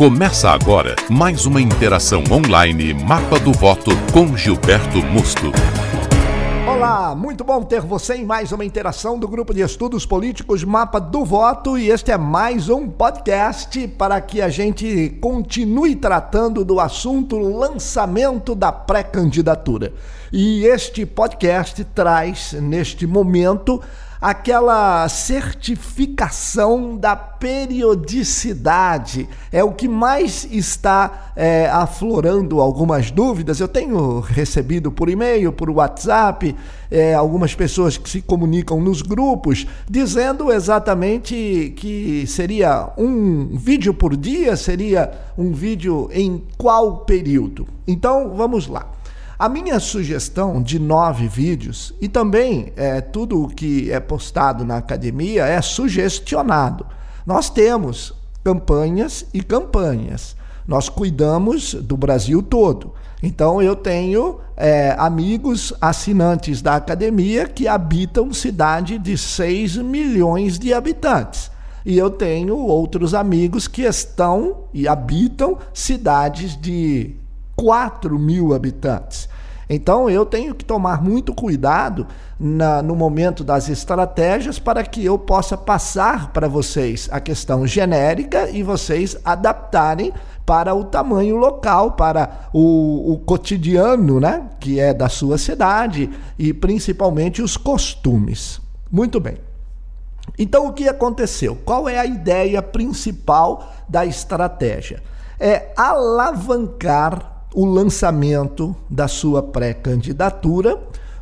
Começa agora mais uma interação online Mapa do Voto com Gilberto Musto. Olá, muito bom ter você em mais uma interação do grupo de estudos políticos Mapa do Voto e este é mais um podcast para que a gente continue tratando do assunto lançamento da pré-candidatura. E este podcast traz neste momento aquela certificação da periodicidade. É o que mais está é, aflorando algumas dúvidas. Eu tenho recebido por e-mail, por WhatsApp, é, algumas pessoas que se comunicam nos grupos, dizendo exatamente que seria um vídeo por dia, seria um vídeo em qual período. Então vamos lá. A minha sugestão de nove vídeos, e também é, tudo o que é postado na academia é sugestionado. Nós temos campanhas e campanhas. Nós cuidamos do Brasil todo. Então eu tenho é, amigos assinantes da academia que habitam cidade de 6 milhões de habitantes. E eu tenho outros amigos que estão e habitam cidades de 4 mil habitantes. Então eu tenho que tomar muito cuidado na, no momento das estratégias para que eu possa passar para vocês a questão genérica e vocês adaptarem para o tamanho local, para o, o cotidiano, né, que é da sua cidade e principalmente os costumes. Muito bem. Então, o que aconteceu? Qual é a ideia principal da estratégia? É alavancar o lançamento da sua pré-candidatura,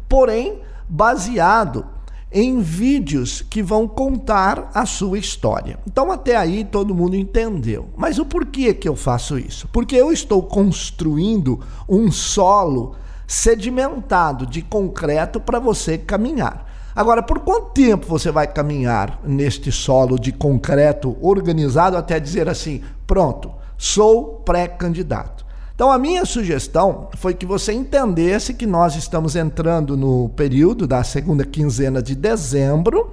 porém baseado em vídeos que vão contar a sua história. Então até aí todo mundo entendeu. Mas o porquê que eu faço isso? Porque eu estou construindo um solo sedimentado de concreto para você caminhar. Agora, por quanto tempo você vai caminhar neste solo de concreto organizado até dizer assim: pronto, sou pré-candidato? Então, a minha sugestão foi que você entendesse que nós estamos entrando no período da segunda quinzena de dezembro.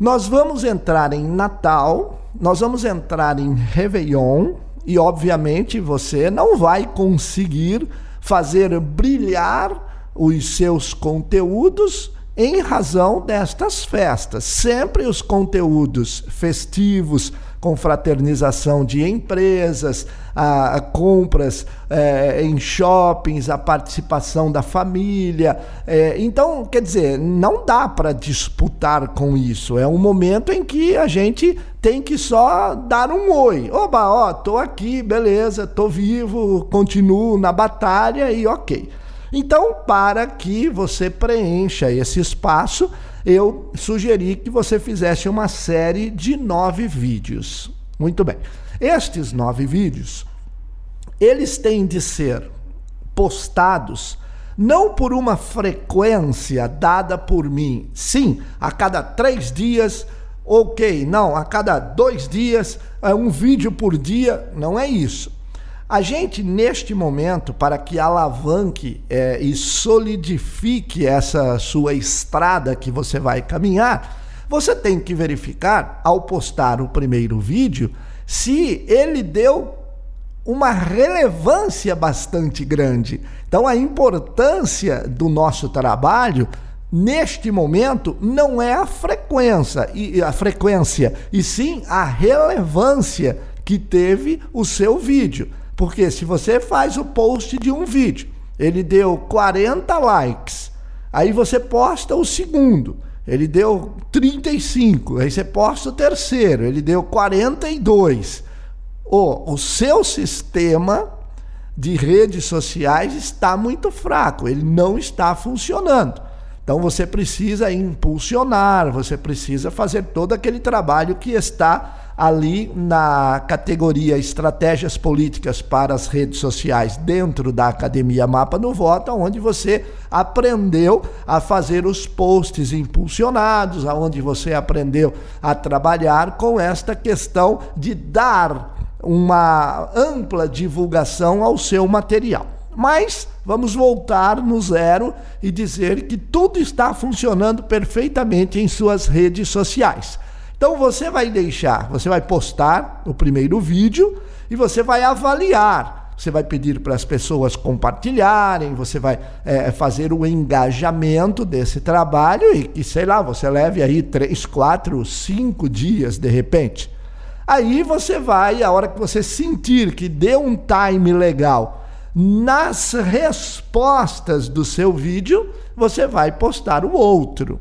Nós vamos entrar em Natal, nós vamos entrar em Réveillon, e obviamente você não vai conseguir fazer brilhar os seus conteúdos em razão destas festas. Sempre os conteúdos festivos, confraternização de empresas, a, a compras é, em shoppings, a participação da família. É, então, quer dizer, não dá para disputar com isso. É um momento em que a gente tem que só dar um oi. Oba, ó, tô aqui, beleza, tô vivo, continuo na batalha e ok. Então, para que você preencha esse espaço, eu sugeri que você fizesse uma série de nove vídeos. Muito bem. Estes nove vídeos, eles têm de ser postados não por uma frequência dada por mim. Sim, a cada três dias, ok. Não, a cada dois dias, é um vídeo por dia. Não é isso. A gente, neste momento, para que alavanque é, e solidifique essa sua estrada que você vai caminhar, você tem que verificar, ao postar o primeiro vídeo, se ele deu uma relevância bastante grande. Então, a importância do nosso trabalho neste momento não é a frequência e a frequência, e sim a relevância que teve o seu vídeo. Porque se você faz o post de um vídeo, ele deu 40 likes, aí você posta o segundo, ele deu 35, aí você posta o terceiro, ele deu 42. Oh, o seu sistema de redes sociais está muito fraco, ele não está funcionando. Então você precisa impulsionar, você precisa fazer todo aquele trabalho que está ali na categoria Estratégias Políticas para as Redes Sociais, dentro da Academia Mapa no Voto, onde você aprendeu a fazer os posts impulsionados, aonde você aprendeu a trabalhar com esta questão de dar uma ampla divulgação ao seu material. Mas vamos voltar no zero e dizer que tudo está funcionando perfeitamente em suas redes sociais. Então você vai deixar, você vai postar o primeiro vídeo e você vai avaliar. Você vai pedir para as pessoas compartilharem, você vai é, fazer o engajamento desse trabalho e que, sei lá, você leve aí três, quatro, cinco dias de repente. Aí você vai, a hora que você sentir que deu um time legal nas respostas do seu vídeo, você vai postar o outro.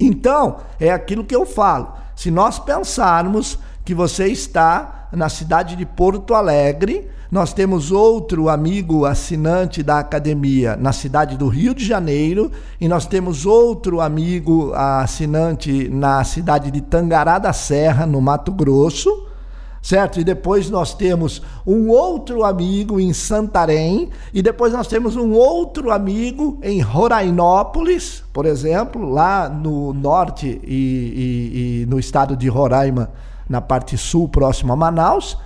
Então, é aquilo que eu falo. Se nós pensarmos que você está na cidade de Porto Alegre, nós temos outro amigo assinante da academia na cidade do Rio de Janeiro e nós temos outro amigo assinante na cidade de Tangará da Serra, no Mato Grosso certo? E depois nós temos um outro amigo em Santarém, e depois nós temos um outro amigo em Rorainópolis, por exemplo, lá no norte e, e, e no estado de Roraima, na parte sul, próximo a Manaus.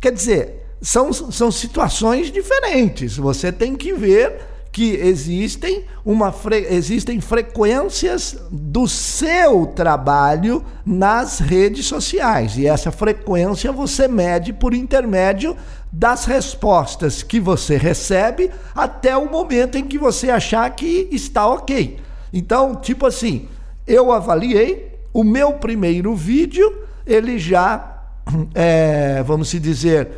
Quer dizer, são, são situações diferentes. Você tem que ver que existem, uma fre... existem frequências do seu trabalho nas redes sociais. E essa frequência você mede por intermédio das respostas que você recebe até o momento em que você achar que está ok. Então, tipo assim, eu avaliei o meu primeiro vídeo, ele já, é, vamos dizer,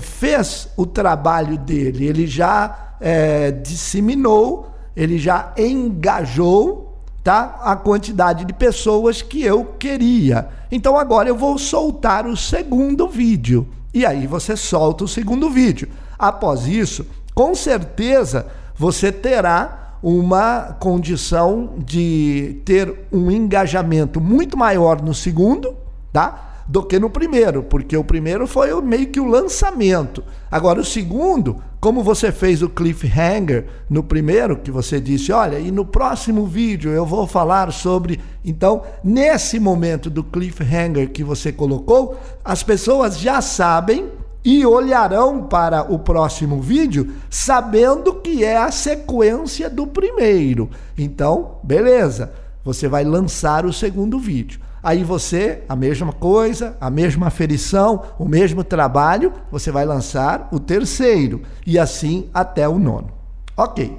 fez o trabalho dele, ele já é, disseminou, ele já engajou tá, a quantidade de pessoas que eu queria. Então agora eu vou soltar o segundo vídeo. E aí você solta o segundo vídeo. Após isso, com certeza você terá uma condição de ter um engajamento muito maior no segundo, tá? do que no primeiro, porque o primeiro foi meio que o lançamento. Agora, o segundo, como você fez o cliffhanger no primeiro, que você disse, olha, e no próximo vídeo eu vou falar sobre. Então, nesse momento do cliffhanger que você colocou, as pessoas já sabem e olharão para o próximo vídeo sabendo que é a sequência do primeiro. Então, beleza, você vai lançar o segundo vídeo. Aí você, a mesma coisa, a mesma aferição, o mesmo trabalho, você vai lançar o terceiro e assim até o nono. Ok.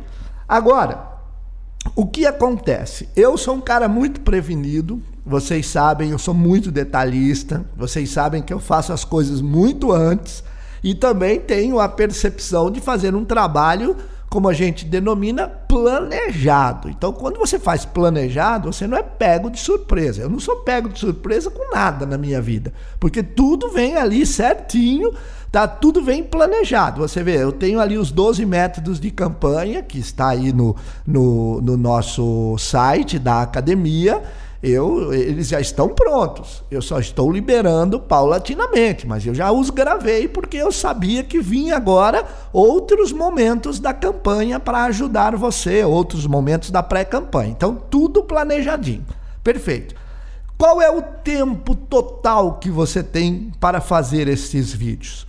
Agora, o que acontece? Eu sou um cara muito prevenido, vocês sabem, eu sou muito detalhista, vocês sabem que eu faço as coisas muito antes e também tenho a percepção de fazer um trabalho como a gente denomina, planejado. Então, quando você faz planejado, você não é pego de surpresa. Eu não sou pego de surpresa com nada na minha vida, porque tudo vem ali certinho, tá? Tudo vem planejado. Você vê, eu tenho ali os 12 métodos de campanha, que está aí no, no, no nosso site da academia eu, eles já estão prontos. Eu só estou liberando paulatinamente, mas eu já os gravei porque eu sabia que vinha agora outros momentos da campanha para ajudar você, outros momentos da pré-campanha. Então, tudo planejadinho. Perfeito. Qual é o tempo total que você tem para fazer esses vídeos?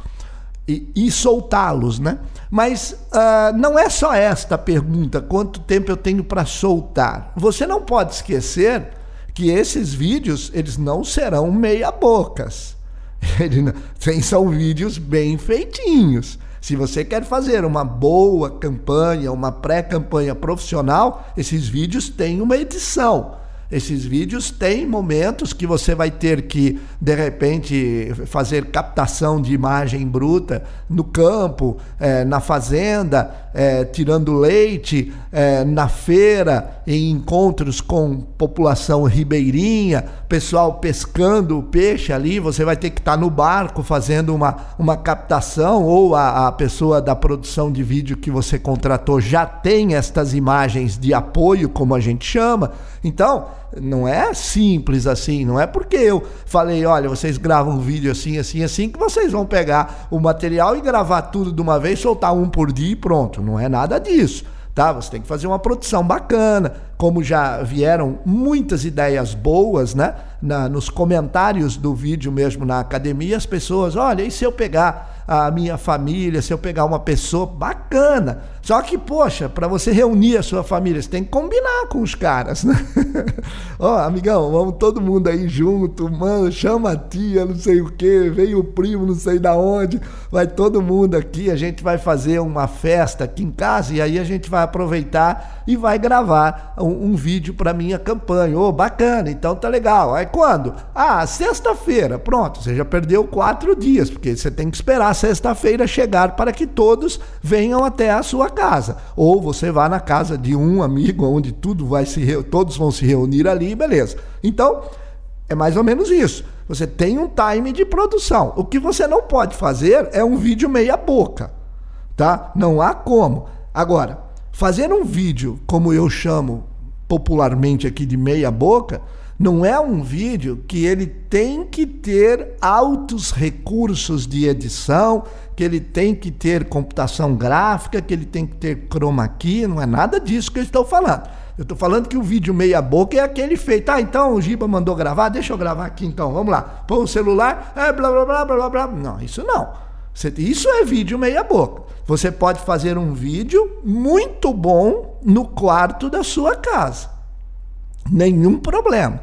E, e soltá-los, né? Mas uh, não é só esta pergunta: quanto tempo eu tenho para soltar? Você não pode esquecer que esses vídeos eles não serão meia bocas. Eles são vídeos bem feitinhos. Se você quer fazer uma boa campanha, uma pré-campanha profissional, esses vídeos têm uma edição. Esses vídeos têm momentos que você vai ter que, de repente, fazer captação de imagem bruta no campo, é, na fazenda, é, tirando leite, é, na feira, em encontros com população ribeirinha, pessoal pescando o peixe ali. Você vai ter que estar no barco fazendo uma, uma captação, ou a, a pessoa da produção de vídeo que você contratou já tem estas imagens de apoio, como a gente chama. Então, não é simples assim, não é porque eu falei, olha, vocês gravam um vídeo assim, assim, assim, que vocês vão pegar o material e gravar tudo de uma vez, soltar um por dia e pronto. Não é nada disso. Tá? Você tem que fazer uma produção bacana, como já vieram muitas ideias boas, né? Na, nos comentários do vídeo mesmo na academia, as pessoas, olha, e se eu pegar a minha família, se eu pegar uma pessoa bacana, Só que, poxa, para você reunir a sua família, você tem que combinar com os caras, né? Ó, oh, amigão, vamos todo mundo aí junto, mano, chama a tia, não sei o que, vem o primo, não sei da onde, vai todo mundo aqui, a gente vai fazer uma festa aqui em casa e aí a gente vai aproveitar e vai gravar um, um vídeo para minha campanha. Ô, oh, bacana, então tá legal. Aí quando? Ah, sexta-feira, pronto, você já perdeu quatro dias, porque você tem que esperar sexta-feira chegar para que todos venham até a sua casa. Ou você vá na casa de um amigo onde tudo vai se todos vão se reunir ali, beleza. Então, é mais ou menos isso. Você tem um time de produção. O que você não pode fazer é um vídeo meia boca, tá? Não há como. Agora, fazer um vídeo, como eu chamo popularmente aqui de meia boca, não é um vídeo que ele tem que ter altos recursos de edição, que ele tem que ter computação gráfica, que ele tem que ter chroma key, não é nada disso que eu estou falando. Eu estou falando que o vídeo meia boca é aquele feito. Ah, então o Giba mandou gravar, deixa eu gravar aqui então, vamos lá. Põe o celular, é, blá blá blá blá blá blá. Não, isso não. Isso é vídeo meia boca. Você pode fazer um vídeo muito bom no quarto da sua casa. Nenhum problema.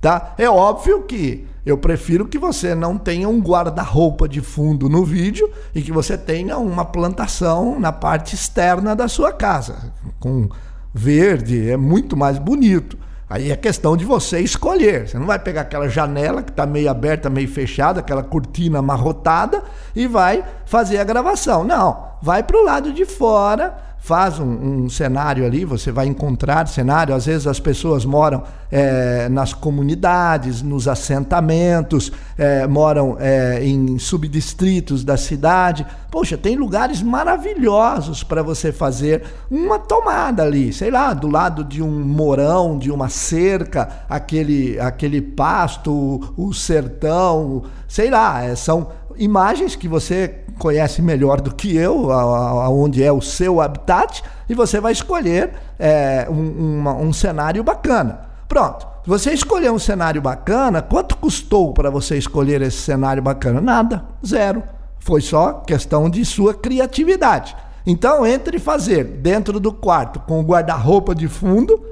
Tá? É óbvio que eu prefiro que você não tenha um guarda-roupa de fundo no vídeo e que você tenha uma plantação na parte externa da sua casa, com verde, é muito mais bonito. Aí é questão de você escolher. Você não vai pegar aquela janela que está meio aberta, meio fechada, aquela cortina amarrotada e vai fazer a gravação. Não, vai para o lado de fora faz um, um, cenário ali, você vai encontrar cenário. Às vezes as pessoas moram é, nas comunidades, nos assentamentos, é, moram é, em subdistritos da cidade. Poxa, tem lugares maravilhosos para você fazer uma tomada ali, sei lá, do lado de um morão, de uma cerca, aquele, aquele pasto, o, o sertão, sei lá, é, são imagens que você conhece melhor do que eu, aonde é o seu habitat, e você vai escolher é, um, uma, um cenário bacana. Pronto. Você escolher um cenário bacana, quanto custou para você escolher esse cenário bacana? Nada, zero. Foi só questão de sua criatividade. Então, entre fazer dentro do quarto com o guarda-roupa de fundo,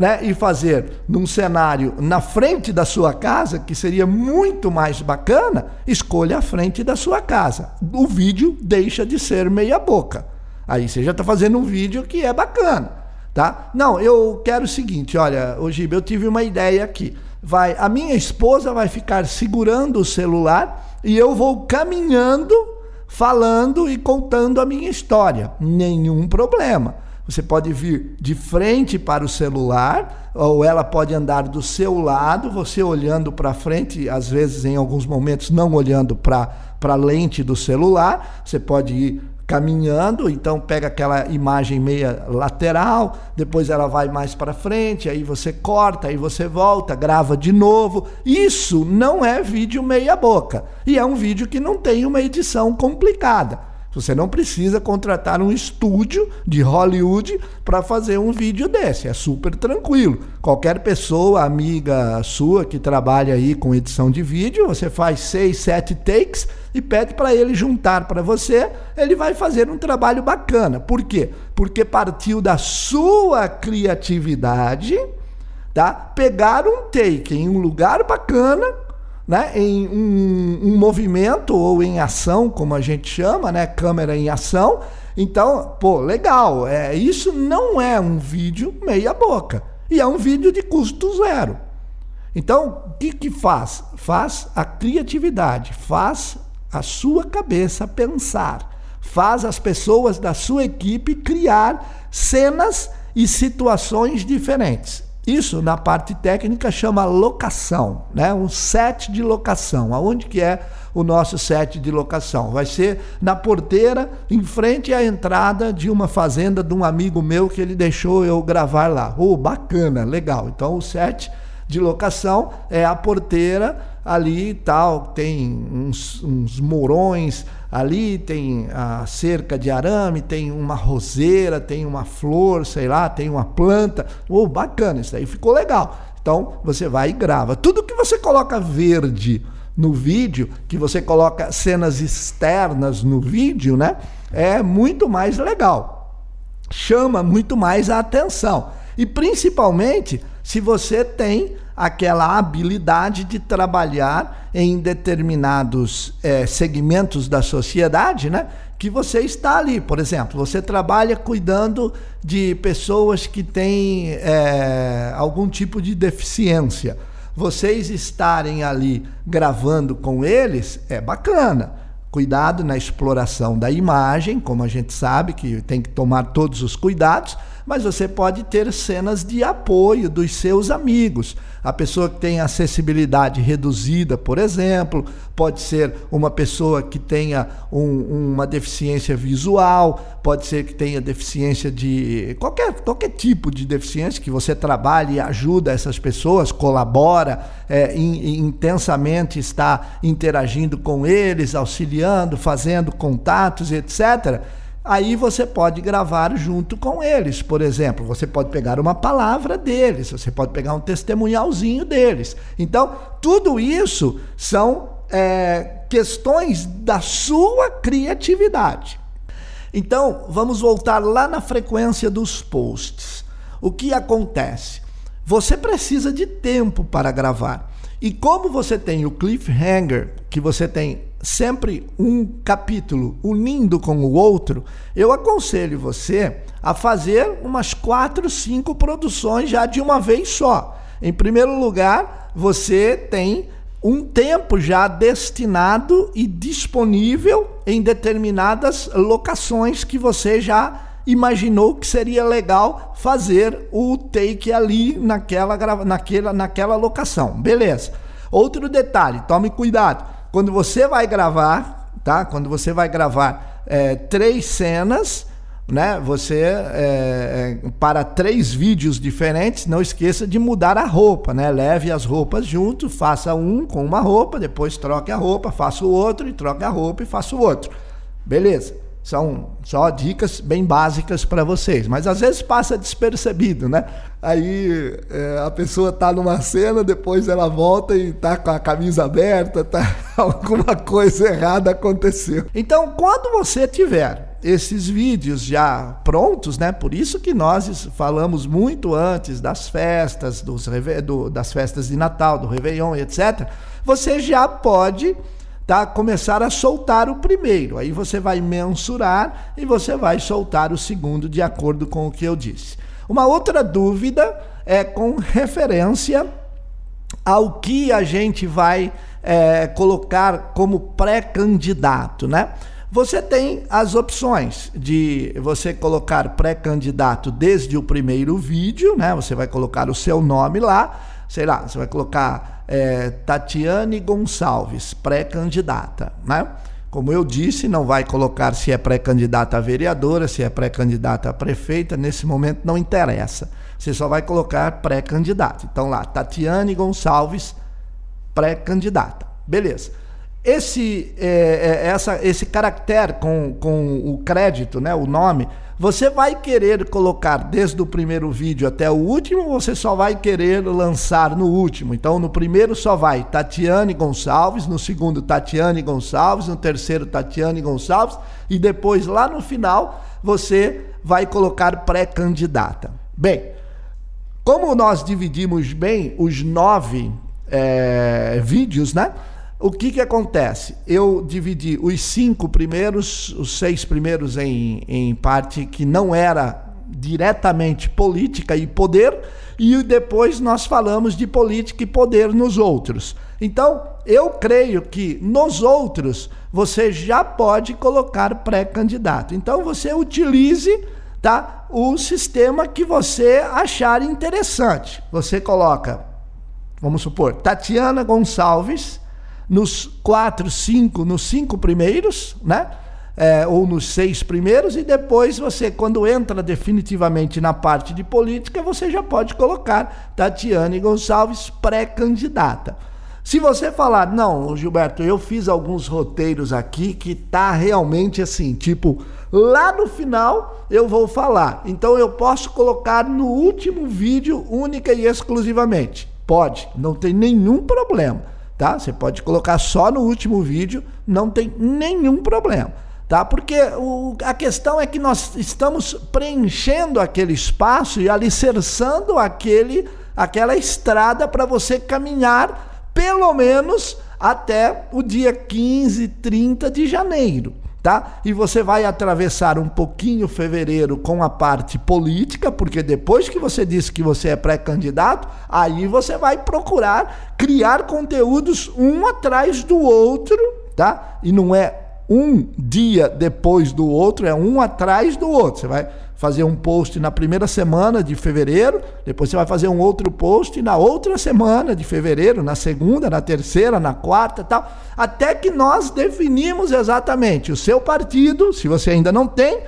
né, e fazer num cenário na frente da sua casa, que seria muito mais bacana, escolha a frente da sua casa. O vídeo deixa de ser meia boca. Aí você já está fazendo um vídeo que é bacana, tá? Não, eu quero o seguinte, olha, Ogibe, eu tive uma ideia aqui. Vai, a minha esposa vai ficar segurando o celular e eu vou caminhando, falando e contando a minha história. Nenhum problema. Você pode vir de frente para o celular, ou ela pode andar do seu lado, você olhando para frente, às vezes em alguns momentos não olhando para a lente do celular. Você pode ir caminhando, então pega aquela imagem meia lateral, depois ela vai mais para frente, aí você corta, aí você volta, grava de novo. Isso não é vídeo meia boca. E é um vídeo que não tem uma edição complicada. Você não precisa contratar um estúdio de Hollywood para fazer um vídeo desse. É super tranquilo. Qualquer pessoa, amiga sua que trabalha aí com edição de vídeo, você faz seis, sete takes e pede para ele juntar para você. Ele vai fazer um trabalho bacana. Por quê? Porque partiu da sua criatividade, tá? Pegar um take em um lugar bacana né, em um, um, movimento ou em ação, como a gente chama, né, câmera em ação. Então, pô, legal. É, isso não é um vídeo meia boca e é um vídeo de custo zero. Então, o que, que faz? Faz a criatividade, faz a sua cabeça pensar, faz as pessoas da sua equipe criar cenas e situações diferentes. Isso na parte técnica chama locação, né? Um set de locação. Aonde que é o nosso set de locação? Vai ser na porteira, em frente à entrada de uma fazenda de um amigo meu que ele deixou eu gravar lá. Oh, bacana, legal. Então o set de locação é a porteira ali tal, tem uns, uns morões ali, tem a cerca de arame, tem uma roseira, tem uma flor, sei lá, tem uma planta. Oh, bacana, isso aí ficou legal. Então você vai e grava. Tudo que você coloca verde no vídeo, que você coloca cenas externas no vídeo, né? É muito mais legal. chama muito mais a atenção. E principalmente se você tem aquela habilidade de trabalhar em determinados é, segmentos da sociedade, né? Que você está ali, por exemplo, você trabalha cuidando de pessoas que têm é, algum tipo de deficiência. Vocês estarem ali gravando com eles é bacana. Cuidado na exploração da imagem, como a gente sabe que tem que tomar todos os cuidados, mas você pode ter cenas de apoio dos seus amigos. A pessoa que tem acessibilidade reduzida, por exemplo, pode ser uma pessoa que tenha um, uma deficiência visual, pode ser que tenha deficiência de qualquer, qualquer tipo de deficiência que você trabalhe e ajuda essas pessoas, colabora é, in, intensamente, está interagindo com eles, auxiliando, fazendo contatos, etc aí você pode gravar junto com eles. Por exemplo, você pode pegar uma palavra deles, você pode pegar um testemunhalzinho deles. Então, tudo isso são é, questões da sua criatividade. Então, vamos voltar lá na frequência dos posts. O que acontece? Você precisa de tempo para gravar. E como você tem o cliffhanger, que você tem sempre um capítulo unindo com o outro, eu aconselho você a fazer umas quatro, cinco produções já de uma vez só. Em primeiro lugar, você tem um tempo já destinado e disponível em determinadas locações que você já imaginou que seria legal fazer o take ali naquela, naquela, naquela locação. Beleza. Outro detalhe, tome cuidado quando você vai gravar, tá? Quando você vai gravar é, três cenas, né? Você é, é, para três vídeos diferentes, não esqueça de mudar a roupa, né? Leve as roupas junto, faça um com uma roupa, depois troque a roupa, faça o outro e troque a roupa e faça o outro. Beleza? São só dicas bem básicas para vocês, mas às vezes passa despercebido, né? Aí é, a pessoa tá numa cena, depois ela volta e tá com a camisa aberta, tá alguma coisa errada aconteceu. Então, quando você tiver esses vídeos já prontos, né? Por isso que nós falamos muito antes das festas, dos, do, das festas de Natal, do Réveillon, etc. Você já pode tá? começar a soltar o primeiro. Aí você vai mensurar e você vai soltar o segundo de acordo com o que eu disse. Uma outra dúvida é com referência ao que a gente vai é, colocar como pré-candidato, né? Você tem as opções de você colocar pré-candidato desde o primeiro vídeo, né? Você vai colocar o seu nome lá, sei lá, você vai colocar é, Tatiane Gonçalves, pré-candidata, né? Como eu disse, não vai colocar se é pré-candidata a vereadora, se é pré-candidata a prefeita, nesse momento não interessa. Você só vai colocar pré-candidata. Então lá, Tatiane Gonçalves, pré-candidata. Beleza. Esse, é, é, essa, esse caractere com, com o crédito, né, o nome, você vai querer colocar desde o primeiro vídeo até o último, ou você só vai querer lançar no último? Então, no primeiro só vai Tatiane Gonçalves, no segundo Tatiane Gonçalves, no terceiro Tatiane Gonçalves, e depois lá no final você vai colocar pré-candidata. Bem, como nós dividimos bem os nove é, vídeos, né? O que, que acontece? Eu dividi os cinco primeiros, os seis primeiros em, em parte que não era diretamente política e poder, e depois nós falamos de política e poder nos outros. Então, eu creio que nos outros você já pode colocar pré-candidato. Então, você utilize tá, o sistema que você achar interessante. Você coloca, vamos supor, Tatiana Gonçalves nos quatro, cinco, nos cinco primeiros, né? É, ou nos seis primeiros, e depois você, quando entra definitivamente na parte de política, você já pode colocar Tatiane Gonçalves pré-candidata. Se você falar, não, Gilberto, eu fiz alguns roteiros aqui que tá realmente assim, tipo, lá no final eu vou falar. Então eu posso colocar no último vídeo única e exclusivamente. Pode, não tem nenhum problema tá? Você pode colocar só no último vídeo, não tem nenhum problema, tá? Porque o, a questão é que nós estamos preenchendo aquele espaço e alicerçando aquele, aquela estrada para você caminhar pelo menos até o dia 15, 30 de janeiro tá? E você vai atravessar um pouquinho fevereiro com a parte política, porque depois que você disse que você é pré-candidato, aí você vai procurar criar conteúdos um atrás do outro, tá? E não é um dia depois do outro, é um atrás do outro. Você vai fazer um post na primeira semana de fevereiro, depois você vai fazer um outro post na outra semana de fevereiro, na segunda, na terceira, na quarta, tal, até que nós definimos exatamente o seu partido, se você ainda não tem,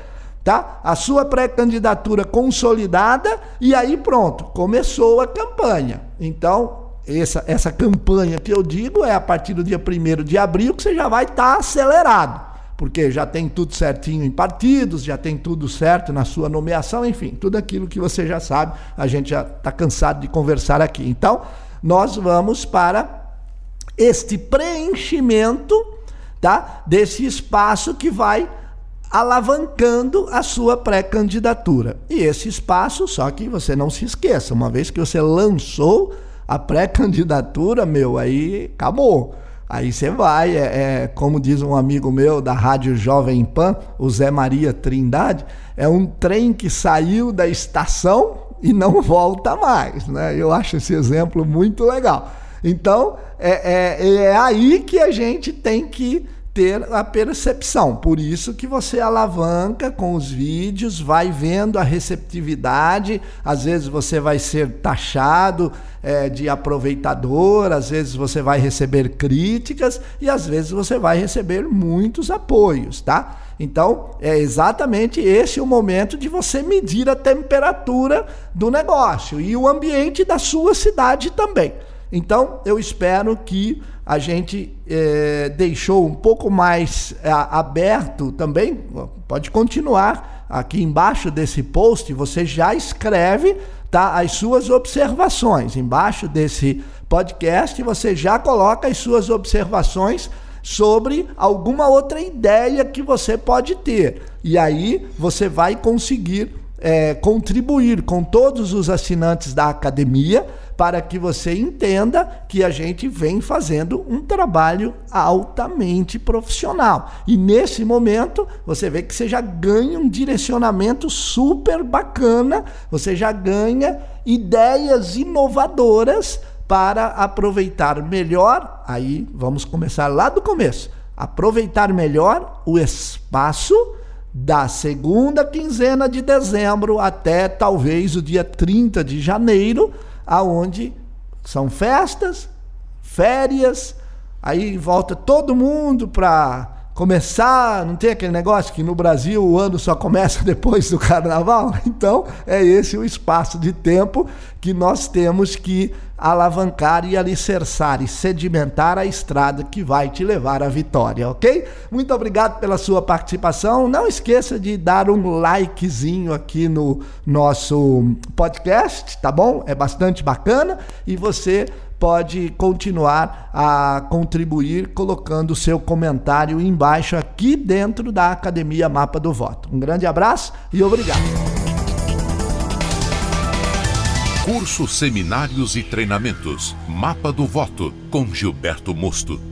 tá? A sua pré-candidatura consolidada e aí pronto, começou a campanha. Então, essa, essa campanha que eu digo é a partir do dia 1 de abril que você já vai estar tá acelerado porque já tem tudo certinho em partidos, já tem tudo certo na sua nomeação, enfim, tudo aquilo que você já sabe, a gente já está cansado de conversar aqui. Então, nós vamos para este preenchimento tá, desse espaço que vai alavancando a sua pré-candidatura. E esse espaço, só que você não se esqueça, uma vez que você lançou a pré-candidatura, meu, aí acabou. Aí você vai, é, é, como diz um amigo meu da Rádio Jovem Pan, o Zé Maria Trindade, é um trem que saiu da estação e não volta mais. Né? Eu acho esse exemplo muito legal. Então, é, é, é aí que a gente tem que ter a percepção. Por isso que você alavanca com os vídeos, vai vendo a receptividade. Às vezes você vai ser taxado é, de aproveitador, às vezes você vai receber críticas e às vezes você vai receber muitos apoios, tá? Então, é exatamente esse o momento de você medir a temperatura do negócio e o ambiente da sua cidade também. Então, eu espero que a gente é, deixou um pouco mais é, aberto também. Pode continuar aqui embaixo desse post, você já escreve tá, as suas observações. Embaixo desse podcast, você já coloca as suas observações sobre alguma outra ideia que você pode ter. E aí você vai conseguir é, contribuir com todos os assinantes da academia para que você entenda que a gente vem fazendo um trabalho altamente profissional. E nesse momento, você vê que você já ganha um direcionamento super bacana, você já ganha ideias inovadoras para aproveitar melhor. Aí vamos começar lá do começo. Aproveitar melhor o espaço da segunda quinzena de dezembro até talvez o dia 30 de janeiro aonde são festas, férias, aí volta todo mundo para começar, não tem aquele negócio que no Brasil o ano só começa depois do carnaval? Então, é esse o espaço de tempo que nós temos que alavancar e alicerçar e sedimentar a estrada que vai te levar à vitória, ok? Muito obrigado pela sua participação. Não esqueça de dar um likezinho aqui no nosso podcast, tá bom? É bastante bacana e você pode continuar a contribuir colocando seu comentário embaixo aqui dentro da Academia Mapa do Voto. Um grande abraço e obrigado. Cursos, seminários e treinamentos. Mapa do Voto com Gilberto Mosto.